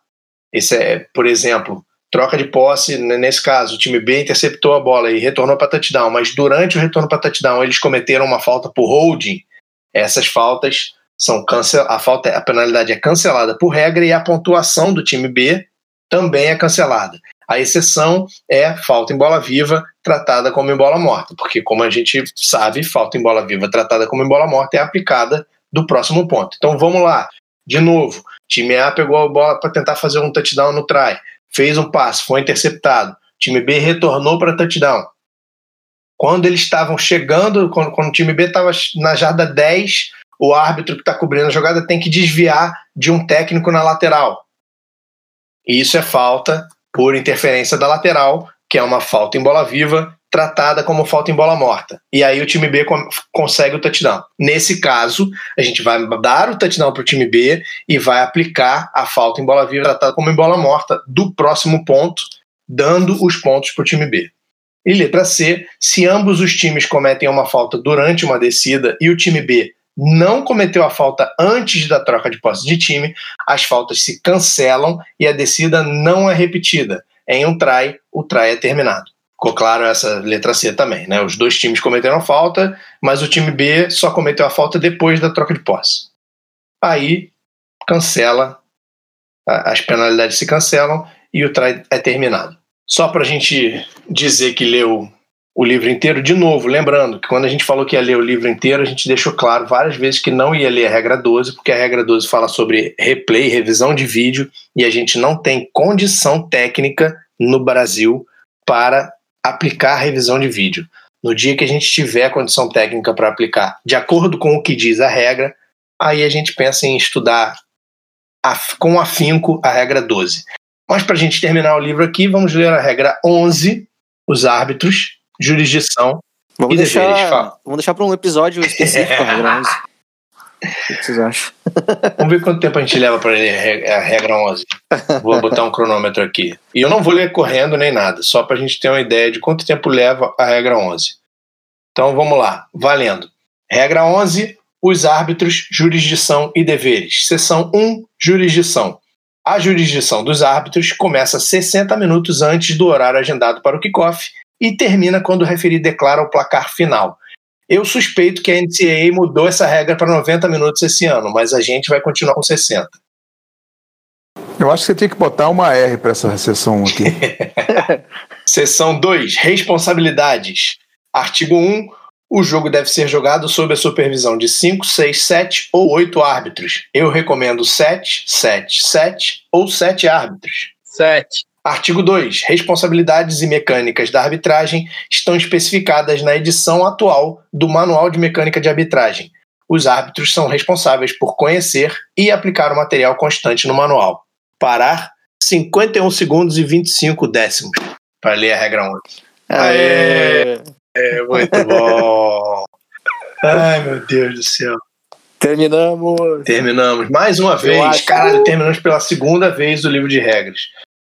esse é, por exemplo, troca de posse, nesse caso, o time B interceptou a bola e retornou para touchdown, mas durante o retorno para touchdown eles cometeram uma falta por holding, essas faltas são cancel a falta a penalidade é cancelada por regra e a pontuação do time B também é cancelada. A exceção é falta em bola viva tratada como em bola morta, porque como a gente sabe, falta em bola viva tratada como em bola morta é aplicada do próximo ponto. Então vamos lá. De novo, time A pegou a bola para tentar fazer um touchdown no try fez um passe, foi interceptado. O time B retornou para touchdown. Quando eles estavam chegando, quando, quando o time B estava na jarda 10, o árbitro que está cobrindo a jogada tem que desviar de um técnico na lateral. E isso é falta por interferência da lateral, que é uma falta em bola viva, tratada como falta em bola morta. E aí o time B consegue o touchdown. Nesse caso, a gente vai dar o touchdown para o time B e vai aplicar a falta em bola viva tratada como em bola morta do próximo ponto, dando os pontos para o time B. E letra C, se ambos os times cometem uma falta durante uma descida e o time B não cometeu a falta antes da troca de posse de time, as faltas se cancelam e a descida não é repetida. Em um try, o try é terminado. Ficou claro essa letra C também, né? Os dois times cometeram falta, mas o time B só cometeu a falta depois da troca de posse. Aí cancela, as penalidades se cancelam e o try é terminado. Só para a gente dizer que leu o livro inteiro, de novo, lembrando que quando a gente falou que ia ler o livro inteiro, a gente deixou claro várias vezes que não ia ler a regra 12, porque a regra 12 fala sobre replay, revisão de vídeo, e a gente não tem condição técnica no Brasil para aplicar a revisão de vídeo. No dia que a gente tiver a condição técnica para aplicar, de acordo com o que diz a regra, aí a gente pensa em estudar com afinco a regra 12. Mas para a gente terminar o livro aqui, vamos ler a regra 11, os árbitros, jurisdição vamos e deixar, deveres. Fala. Vamos deixar para um episódio específico a regra 11. O que vocês acham? Vamos ver quanto tempo a gente leva para ler a regra 11. Vou botar um cronômetro aqui. E eu não vou ler correndo nem nada, só para a gente ter uma ideia de quanto tempo leva a regra 11. Então vamos lá, valendo. Regra 11: os árbitros, jurisdição e deveres. Seção 1: jurisdição. A jurisdição dos árbitros começa 60 minutos antes do horário agendado para o kickoff e termina quando o referido declara o placar final. Eu suspeito que a NCAA mudou essa regra para 90 minutos esse ano, mas a gente vai continuar com 60. Eu acho que você tem que botar uma R para essa sessão aqui. Seção 2. Responsabilidades. Artigo 1. O jogo deve ser jogado sob a supervisão de 5, 6, 7 ou 8 árbitros. Eu recomendo 7, 7, 7 ou 7 árbitros. Sete. Artigo 2. Responsabilidades e mecânicas da arbitragem estão especificadas na edição atual do Manual de Mecânica de Arbitragem. Os árbitros são responsáveis por conhecer e aplicar o material constante no manual. Parar 51 segundos e 25 décimos para ler a regra 11. Aê! É muito bom! Ai, meu Deus do céu. Terminamos. Terminamos mais uma vez. acho Caralho, terminamos pela segunda vez o livro de regras.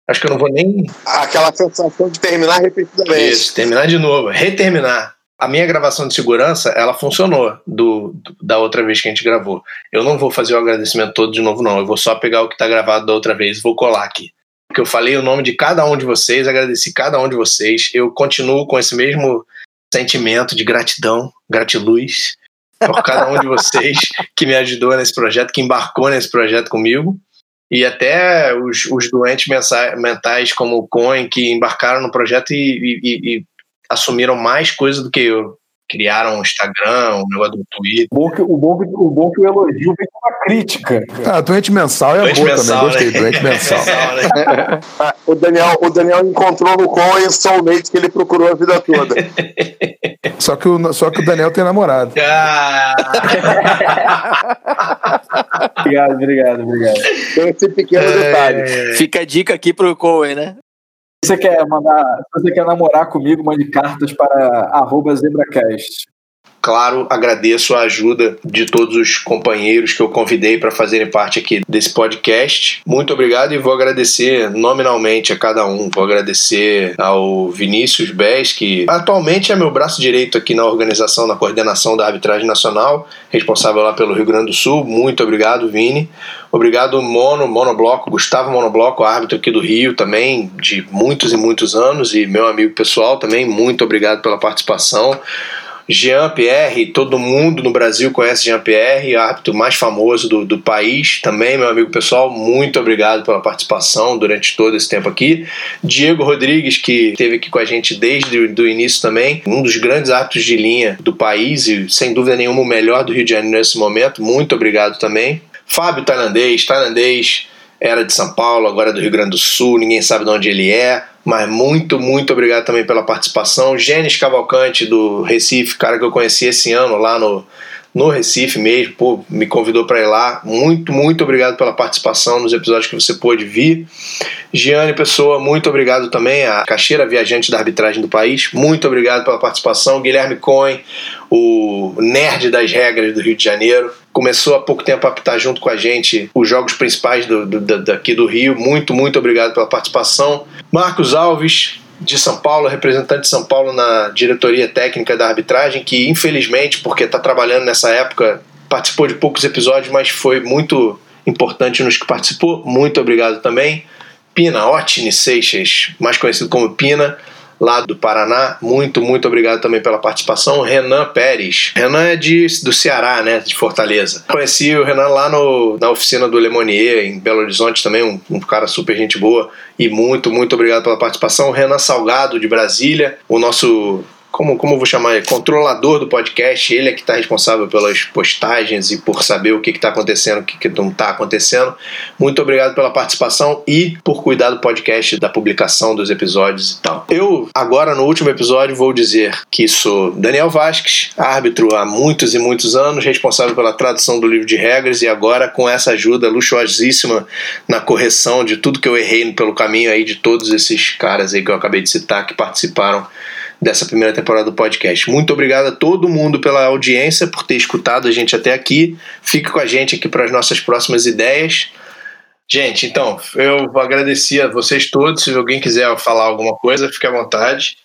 Acho que eu não vou nem Aquela sensação de terminar repetidamente. Isso, terminar de novo, reterminar. A minha gravação de segurança, ela funcionou do, do- da outra vez que a gente gravou. Eu não vou fazer o agradecimento todo de novo, não. Eu vou só pegar o que está gravado da outra vez e vou colar aqui. Porque eu falei o nome de cada um de vocês, agradeci cada um de vocês. Eu continuo com esse mesmo sentimento de gratidão, gratiluz por cada um de vocês que me ajudou nesse projeto, que embarcou nesse projeto comigo. E até os, os doentes mentais como o Cohen, que embarcaram no projeto e- e- e assumiram mais coisa do que eu. Criaram um Instagram, um negócio do Twitter. O bom que o, bom que, o, bom que o elogio vem com uma crítica. Ah, doente mensal é Doente boa mensal, também. Gostei, né? doente mensal. né? Ah, O Daniel, o Daniel encontrou no Con o soulmate que ele procurou a vida toda. Só que, o, só que o Daniel tem namorado. Ah, Obrigado, obrigado, obrigado. Tem esse pequeno É. detalhe. Fica a dica aqui pro Cohen, né? Você quer mandar, se você quer namorar comigo, mande cartas para arroba zebracast. Claro, agradeço a ajuda de todos os companheiros que eu convidei para fazerem parte aqui desse podcast. Muito obrigado e vou agradecer nominalmente a cada um. Vou agradecer ao Vinícius Bes, que atualmente é meu braço direito aqui na organização, na coordenação da arbitragem nacional, responsável lá pelo Rio Grande do Sul. Muito obrigado, Vini. Obrigado, Mono, Monobloco, Gustavo Monobloco, árbitro aqui do Rio também, de muitos e muitos anos, e meu amigo pessoal também. Muito obrigado pela participação. Jean Pierre, todo mundo no Brasil conhece Jean Pierre, árbitro mais famoso do, do país, também meu amigo pessoal, muito obrigado pela participação durante todo esse tempo aqui. Diego Rodrigues, que esteve aqui com a gente desde o início também, um dos grandes árbitros de linha do país e sem dúvida nenhuma o melhor do Rio de Janeiro nesse momento, muito obrigado também. Fábio Tailandês, tailandês, era de São Paulo, agora é do Rio Grande do Sul, ninguém sabe de onde ele é, mas muito, muito obrigado também pela participação. Gênesis Cavalcante do Recife, cara que eu conheci esse ano lá no, no Recife mesmo, pô, me convidou para ir lá. Muito, muito obrigado pela participação nos episódios que você pôde vir. Giane Pessoa, muito obrigado também, a caixeira viajante da arbitragem do país. Muito obrigado pela participação. Guilherme Cohen, o nerd das regras do Rio de Janeiro. Começou há pouco tempo a apitar junto com a gente os jogos principais do, do- da- daqui do Rio. Muito, muito obrigado pela participação. Marcos Alves, de São Paulo, representante de São Paulo na diretoria técnica da arbitragem, que infelizmente, porque está trabalhando nessa época, participou de poucos episódios, mas foi muito importante nos que participou. Muito obrigado também. Pina Otni Seixas, mais conhecido como Pina, lá do Paraná. Muito, muito obrigado também pela participação. Renan Pérez. Renan é de, do Ceará, né? De Fortaleza. Conheci o Renan lá no, na oficina do Lemonier, em Belo Horizonte também, um, um cara super gente boa. E muito, muito obrigado pela participação. Renan Salgado, de Brasília, o nosso. Como, como vou chamar ele? Controlador do podcast, ele é que está responsável pelas postagens e por saber o que está acontecendo, o que, que não está acontecendo. Muito obrigado pela participação e por cuidar do podcast, da publicação dos episódios e tal. Eu, agora no último episódio, vou dizer que sou Daniel Vasques, árbitro há muitos e muitos anos, responsável pela tradução do livro de regras e agora com essa ajuda luxuosíssima na correção de tudo que eu errei pelo caminho aí de todos esses caras aí que eu acabei de citar que participaram dessa primeira temporada do podcast. Muito obrigado a todo mundo pela audiência, por ter escutado a gente até aqui. Fique com a gente aqui para as nossas próximas ideias. Gente, então, eu agradeci a vocês todos. Se alguém quiser falar alguma coisa, fique à vontade.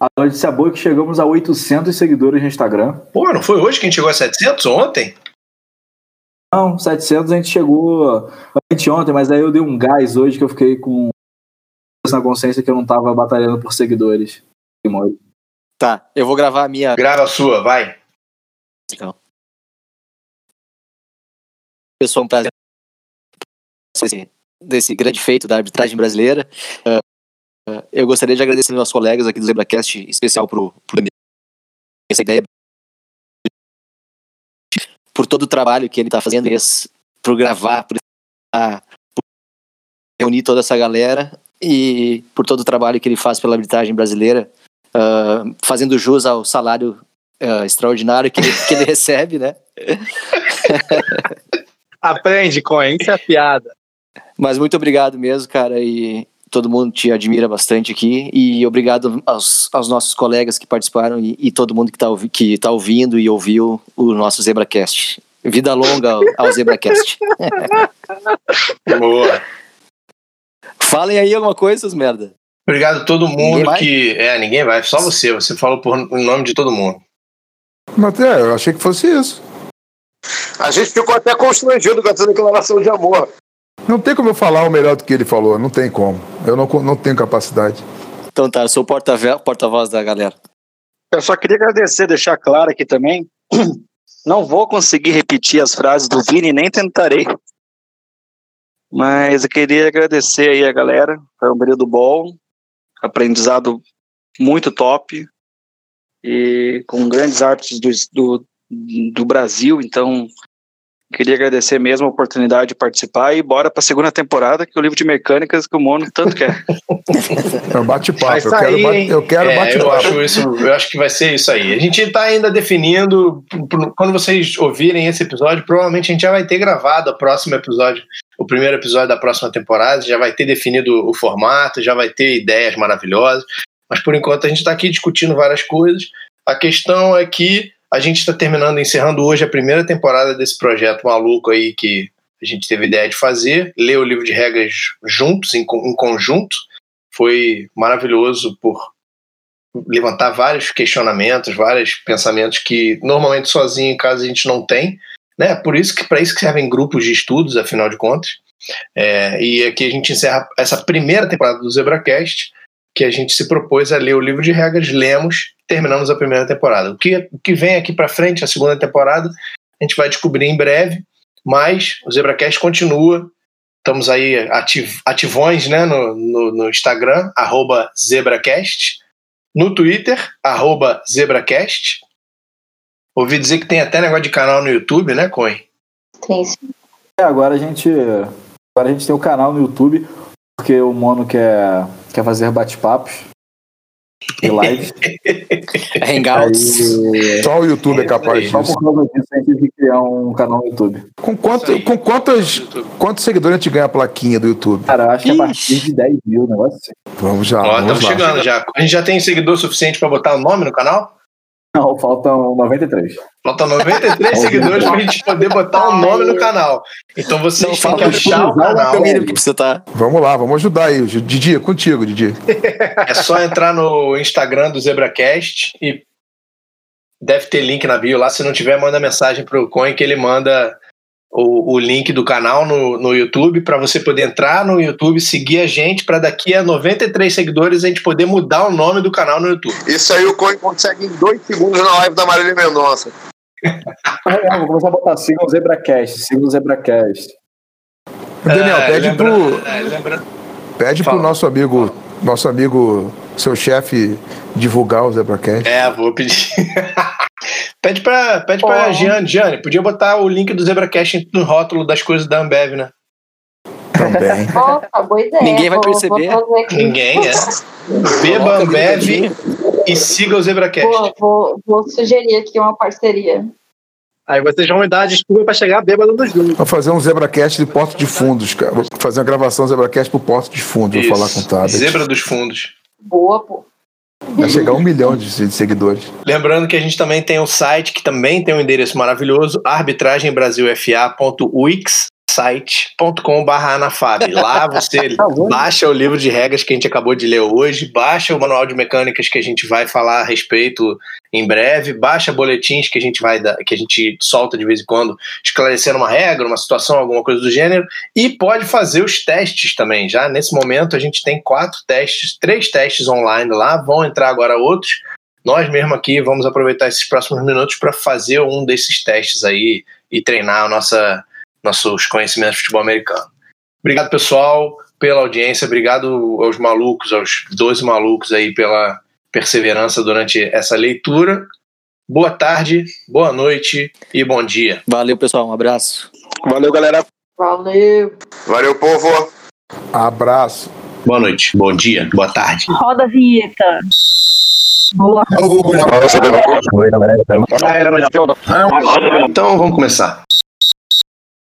A notícia boa é que chegamos a 800 seguidores no Instagram. Pô, não foi hoje que a gente chegou a 700? Ontem? Não, 700 a gente chegou anteontem, mas aí eu dei um gás hoje que eu fiquei com na consciência que eu não tava batalhando por seguidores. Tá, eu vou gravar a minha. Grava a sua, vai. Então. Pessoal, um prazer desse, desse grande feito da arbitragem brasileira. Uh, uh, eu gostaria de agradecer aos meus colegas aqui do ZebraCast, especial pro, pro essa ideia por todo o trabalho que ele está fazendo por gravar, por, por reunir toda essa galera e por todo o trabalho que ele faz pela arbitragem brasileira, uh, fazendo jus ao salário uh, extraordinário que ele, que ele recebe, né? Aprende, Coen, isso é piada. Mas muito obrigado mesmo, cara, e todo mundo te admira bastante aqui. E obrigado aos, aos nossos colegas que participaram e, e todo mundo que está que tá ouvindo e ouviu o nosso ZebraCast. Vida longa ao, ao ZebraCast. Boa. Falem aí alguma coisa, seus merda. Obrigado a todo Ninguém mundo vai? que. É, ninguém vai, só você. Você falou por em nome de todo mundo. Mas é, eu achei que fosse isso. A gente ficou até constrangido com essa declaração de amor. Não tem como eu falar o melhor do que ele falou, não tem como. Eu não, não tenho capacidade. Então tá, eu sou o porta-voz porta da galera. Eu só queria agradecer, deixar claro aqui também. Não vou conseguir repetir as frases do Vini, nem tentarei. Mas eu queria agradecer aí a galera. Foi um período bom, aprendizado muito top e com grandes artes do, do, do Brasil. Então, queria agradecer mesmo a oportunidade de participar e bora para a segunda temporada, que é o livro de mecânicas que o Mono tanto quer. É um bate-papo. Eu quero, bate- eu quero É, eu bate-papo. acho isso, eu acho que vai ser isso aí. A gente está ainda definindo. Quando vocês ouvirem esse episódio, provavelmente a gente já vai ter gravado o próximo episódio, o primeiro episódio da próxima temporada, já vai ter definido o formato, já vai ter ideias maravilhosas. Mas por enquanto a gente está aqui discutindo várias coisas. A questão é que a gente está terminando, encerrando hoje a primeira temporada desse projeto maluco aí que a gente teve ideia de fazer, ler o livro de regras juntos, em, em conjunto. Foi maravilhoso por levantar vários questionamentos, vários pensamentos que normalmente sozinho em casa a gente não tem, né? Por isso que para isso que servem grupos de estudos, afinal de contas. É, e aqui a gente encerra essa primeira temporada do ZebraCast, que a gente se propôs a ler o livro de regras, lemos, terminamos a primeira temporada. O que, o que vem aqui para frente, a segunda temporada, a gente vai descobrir em breve, mas o ZebraCast continua. Estamos aí ativ, ativões né, no, no, no Instagram, ZebraCast, no Twitter, ZebraCast. Ouvi dizer que tem até negócio de canal no YouTube, né, Coen? Tem sim. É, agora a gente. Agora a gente tem o canal no YouTube, porque o Mono quer, quer fazer bate-papos e lives. Hangouts. Aí, Só o YouTube é capaz só disso. por causa disso a gente teve que criar um canal no YouTube. Com, quanto, com quantas, quantos seguidores a gente ganha a plaquinha do YouTube? Cara, eu acho que a partir de 10 mil, um negócio assim. Vamos já. Ó, vamos estamos lá. chegando já. A gente já tem seguidor suficiente para botar o nome no canal? Não, faltam 93. Faltam 93 seguidores pra gente poder botar o nome no canal. Então vocês têm que achar o canal. É que precisa estar. Vamos lá, vamos ajudar aí. Didi, é contigo, Didi. É só entrar no Instagram do ZebraCast e deve ter link na bio lá. Se não tiver, manda mensagem pro Coin que ele manda o, o link do canal no, no YouTube para você poder entrar no YouTube, seguir a gente, para daqui a 93 seguidores a gente poder mudar o nome do canal no YouTube. Isso aí o Coin consegue em dois segundos na live da Marília Mendonça. Ah, vou começar a botar sigam o ZebraCast, sigam o ZebraCast. Daniel, É, pede lembra- pro, é, lembra- pede pro Fala. nosso amigo, nosso amigo, seu chefe, divulgar o ZebraCast. É, vou pedir. pede pra, pede pra Ó. Giane. Giane, podia botar o link do ZebraCast no rótulo das coisas da Ambev, né? Também. Opa, boa ideia. Ninguém vai perceber. Ninguém, é. Beba Ambev e siga o ZebraCast. Vou, vou, vou sugerir aqui uma parceria. Aí vocês vão me dar a desculpa pra chegar bêbado no junto. Vou fazer um ZebraCast de Porto de Fundos, cara. Vou fazer uma gravação ZebraCast pro Porto de Fundos. Vou falar com o Tabet. Zebra dos fundos. Boa, pô. Vai chegar a um milhão de, de seguidores. Lembrando que a gente também tem um site que também tem um endereço maravilhoso, arbitragembrasilfa.wix site.com.br Lá você baixa o livro de regras que a gente acabou de ler hoje, baixa o manual de mecânicas que a gente vai falar a respeito em breve, baixa boletins que a gente vai dar, que a gente solta de vez em quando, esclarecendo uma regra, uma situação, alguma coisa do gênero, e pode fazer os testes também. Já nesse momento a gente tem quatro testes, três testes online lá, vão entrar agora outros. Nós mesmo aqui vamos aproveitar esses próximos minutos para fazer um desses testes aí e treinar a nossa, nossos conhecimentos de futebol americano. Obrigado, pessoal, pela audiência. Obrigado aos malucos, aos 12 malucos aí pela perseverança durante essa leitura. Boa tarde, boa noite e bom dia. Valeu, pessoal. Um abraço. Valeu, galera. Valeu. Valeu, povo. Abraço. Boa noite, bom dia, boa tarde. Roda a vinheta. Boa. Então vamos começar.